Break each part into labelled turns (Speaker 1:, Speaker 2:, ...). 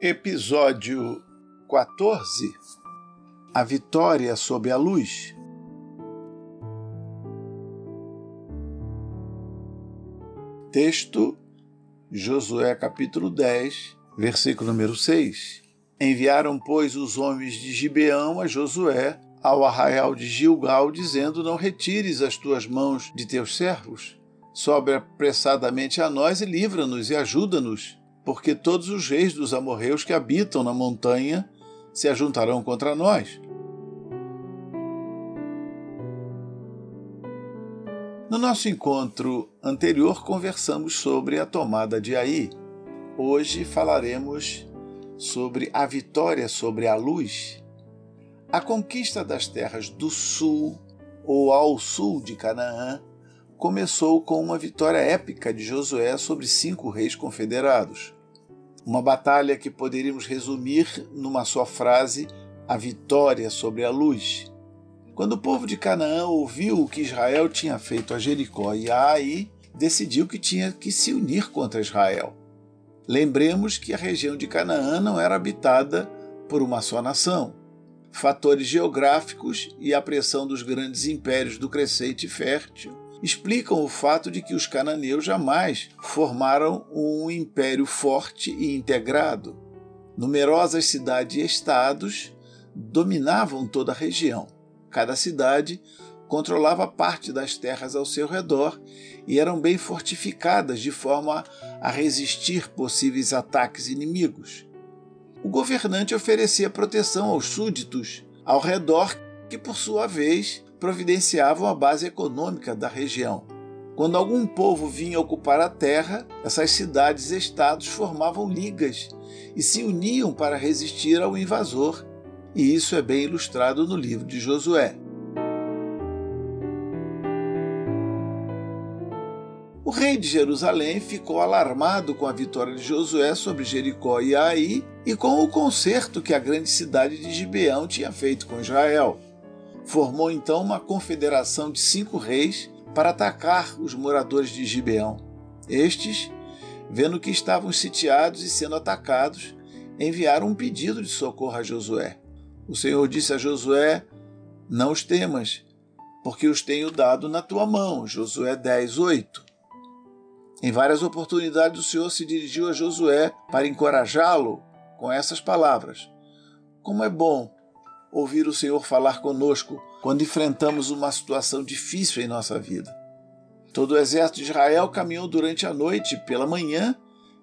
Speaker 1: Episódio 14 A vitória sob a luz. Texto Josué capítulo 10, versículo número 6. Enviaram, pois, os homens de Gibeão a Josué ao arraial de Gilgal, dizendo: Não retires as tuas mãos de teus servos. Sobe apressadamente a nós e livra-nos e ajuda-nos porque todos os reis dos amorreus que habitam na montanha se ajuntarão contra nós. No nosso encontro anterior, conversamos sobre a tomada de Aí. Hoje falaremos sobre a vitória sobre a luz. A conquista das terras do sul ou ao sul de Canaã começou com uma vitória épica de Josué sobre cinco reis confederados. Uma batalha que poderíamos resumir numa só frase: a vitória sobre a luz. Quando o povo de Canaã ouviu o que Israel tinha feito a Jericó e a Ai, decidiu que tinha que se unir contra Israel. Lembremos que a região de Canaã não era habitada por uma só nação. Fatores geográficos e a pressão dos grandes impérios do crescente fértil explicam o fato de que os cananeus jamais formaram um império forte e integrado. Numerosas cidades e estados dominavam toda a região. Cada cidade controlava parte das terras ao seu redor e eram bem fortificadas de forma a resistir possíveis ataques inimigos. O governante oferecia proteção aos súditos ao redor, que por sua vez providenciavam a base econômica da região. Quando algum povo vinha ocupar a terra, essas cidades e estados formavam ligas e se uniam para resistir ao invasor, e isso é bem ilustrado no livro de Josué. O rei de Jerusalém ficou alarmado com a vitória de Josué sobre Jericó e Ai e com o concerto que a grande cidade de Gibeão tinha feito com Israel formou então uma confederação de cinco reis para atacar os moradores de Gibeão. Estes, vendo que estavam sitiados e sendo atacados, enviaram um pedido de socorro a Josué. O Senhor disse a Josué: Não os temas, porque os tenho dado na tua mão. Josué 10, 8. Em várias oportunidades, o Senhor se dirigiu a Josué para encorajá-lo com essas palavras: Como é bom ouvir o Senhor falar conosco quando enfrentamos uma situação difícil em nossa vida. Todo o exército de Israel caminhou durante a noite, pela manhã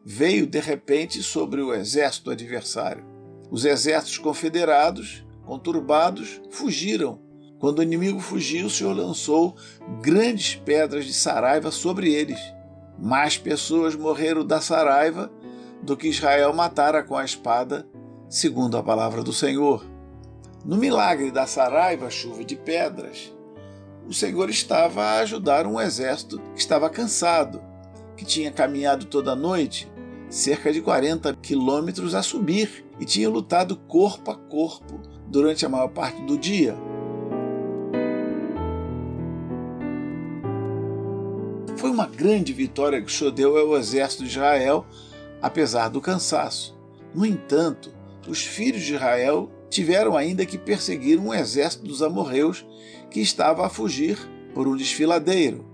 Speaker 1: veio de repente sobre o exército adversário. Os exércitos confederados, conturbados, fugiram. Quando o inimigo fugiu, o Senhor lançou grandes pedras de saraiva sobre eles. Mais pessoas morreram da saraiva do que Israel matara com a espada, segundo a palavra do Senhor. No milagre da Saraiva, chuva de pedras, o Senhor estava a ajudar um exército que estava cansado, que tinha caminhado toda a noite, cerca de 40 quilômetros a subir, e tinha lutado corpo a corpo durante a maior parte do dia. Foi uma grande vitória que o Senhor deu ao exército de Israel, apesar do cansaço. No entanto, os filhos de Israel tiveram ainda que perseguir um exército dos amorreus que estava a fugir por um desfiladeiro.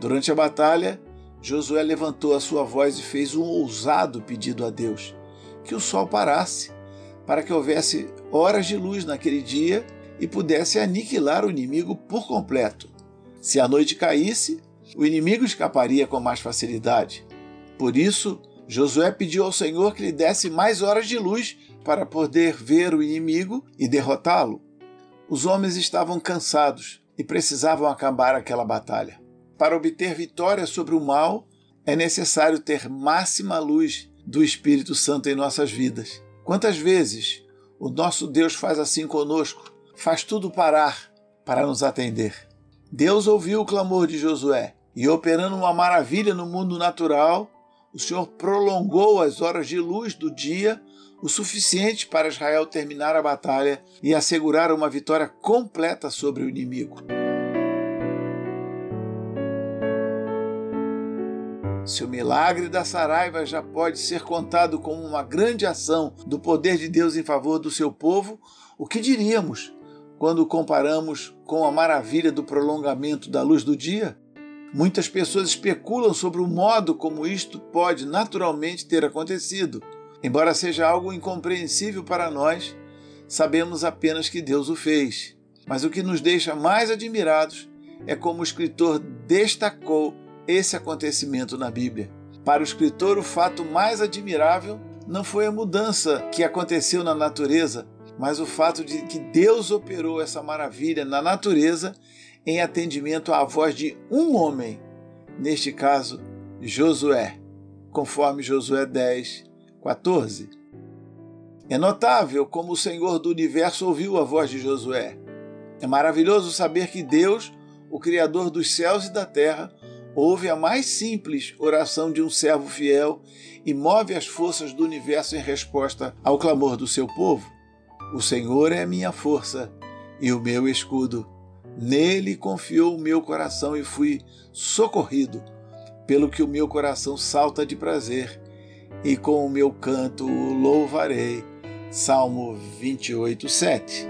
Speaker 1: Durante a batalha, Josué levantou a sua voz e fez um ousado pedido a Deus: que o sol parasse, para que houvesse horas de luz naquele dia e pudesse aniquilar o inimigo por completo. Se a noite caísse, o inimigo escaparia com mais facilidade. Por isso, Josué pediu ao Senhor que lhe desse mais horas de luz para poder ver o inimigo e derrotá-lo. Os homens estavam cansados e precisavam acabar aquela batalha. Para obter vitória sobre o mal, é necessário ter máxima luz do Espírito Santo em nossas vidas. Quantas vezes o nosso Deus faz assim conosco? Faz tudo parar para nos atender. Deus ouviu o clamor de Josué e, operando uma maravilha no mundo natural, o Senhor prolongou as horas de luz do dia o suficiente para Israel terminar a batalha e assegurar uma vitória completa sobre o inimigo. Se o milagre da Saraiva já pode ser contado como uma grande ação do poder de Deus em favor do seu povo, o que diríamos quando comparamos com a maravilha do prolongamento da luz do dia? Muitas pessoas especulam sobre o modo como isto pode naturalmente ter acontecido. Embora seja algo incompreensível para nós, sabemos apenas que Deus o fez. Mas o que nos deixa mais admirados é como o escritor destacou esse acontecimento na Bíblia. Para o escritor, o fato mais admirável não foi a mudança que aconteceu na natureza, mas o fato de que Deus operou essa maravilha na natureza em atendimento à voz de um homem, neste caso, Josué, conforme Josué 10, 14. É notável como o Senhor do universo ouviu a voz de Josué. É maravilhoso saber que Deus, o Criador dos céus e da terra, ouve a mais simples oração de um servo fiel e move as forças do universo em resposta ao clamor do seu povo. O Senhor é minha força e o meu escudo. Nele confiou o meu coração e fui socorrido, pelo que o meu coração salta de prazer, e com o meu canto o louvarei. Salmo 28, 7.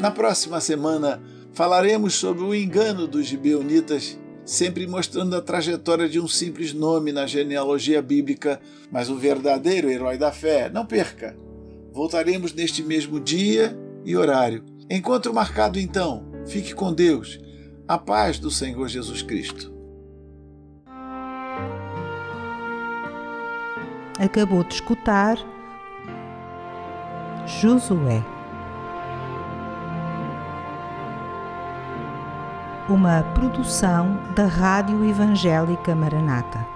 Speaker 1: Na próxima semana falaremos sobre o engano dos gibeonitas, sempre mostrando a trajetória de um simples nome na genealogia bíblica, mas o verdadeiro herói da fé. Não perca! Voltaremos neste mesmo dia e horário. Encontro marcado então. Fique com Deus. A paz do Senhor Jesus Cristo.
Speaker 2: Acabou de escutar Josué. Uma produção da Rádio Evangélica Maranata.